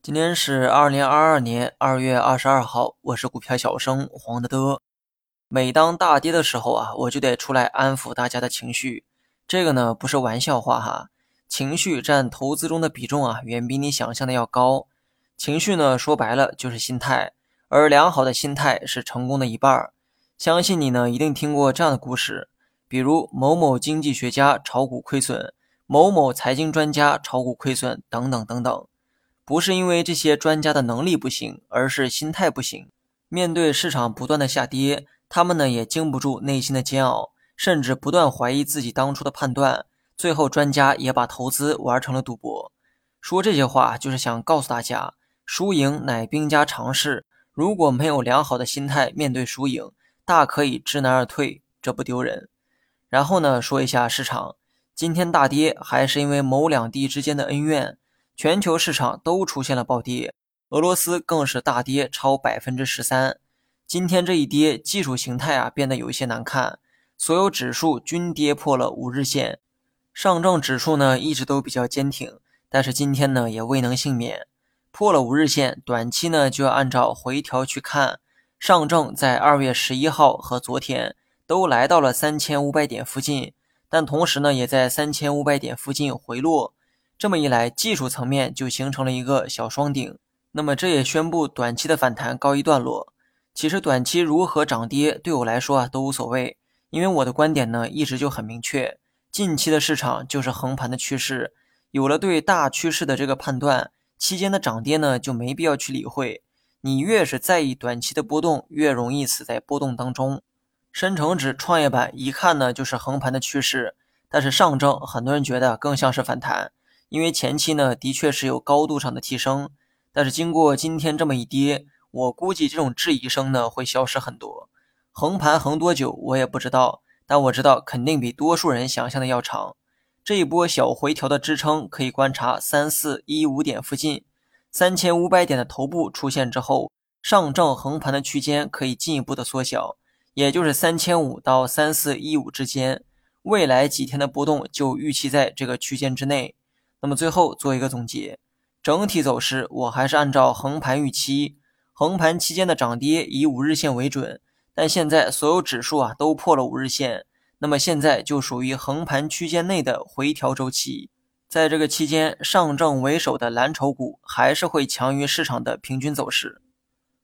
今天是二零二二年二月二十二号，我是股票小生黄德德。每当大跌的时候啊，我就得出来安抚大家的情绪。这个呢不是玩笑话哈，情绪占投资中的比重啊，远比你想象的要高。情绪呢说白了就是心态，而良好的心态是成功的一半儿。相信你呢一定听过这样的故事，比如某某经济学家炒股亏损，某某财经专家炒股亏损等等等等。不是因为这些专家的能力不行，而是心态不行。面对市场不断的下跌，他们呢也经不住内心的煎熬，甚至不断怀疑自己当初的判断。最后，专家也把投资玩成了赌博。说这些话就是想告诉大家，输赢乃兵家常事。如果没有良好的心态面对输赢，大可以知难而退，这不丢人。然后呢，说一下市场，今天大跌还是因为某两地之间的恩怨。全球市场都出现了暴跌，俄罗斯更是大跌超百分之十三。今天这一跌，技术形态啊变得有一些难看，所有指数均跌破了五日线。上证指数呢一直都比较坚挺，但是今天呢也未能幸免，破了五日线，短期呢就要按照回调去看。上证在二月十一号和昨天都来到了三千五百点附近，但同时呢也在三千五百点附近回落。这么一来，技术层面就形成了一个小双顶，那么这也宣布短期的反弹告一段落。其实短期如何涨跌对我来说啊都无所谓，因为我的观点呢一直就很明确，近期的市场就是横盘的趋势。有了对大趋势的这个判断，期间的涨跌呢就没必要去理会。你越是在意短期的波动，越容易死在波动当中。深成指、创业板一看呢就是横盘的趋势，但是上证很多人觉得更像是反弹。因为前期呢，的确是有高度上的提升，但是经过今天这么一跌，我估计这种质疑声呢会消失很多。横盘横多久我也不知道，但我知道肯定比多数人想象的要长。这一波小回调的支撑可以观察三四一五点附近，三千五百点的头部出现之后，上证横盘的区间可以进一步的缩小，也就是三千五到三四一五之间。未来几天的波动就预期在这个区间之内。那么最后做一个总结，整体走势我还是按照横盘预期，横盘期间的涨跌以五日线为准。但现在所有指数啊都破了五日线，那么现在就属于横盘区间内的回调周期。在这个期间，上证为首的蓝筹股还是会强于市场的平均走势。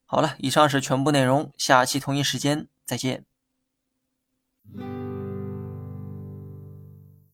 好了，以上是全部内容，下期同一时间再见。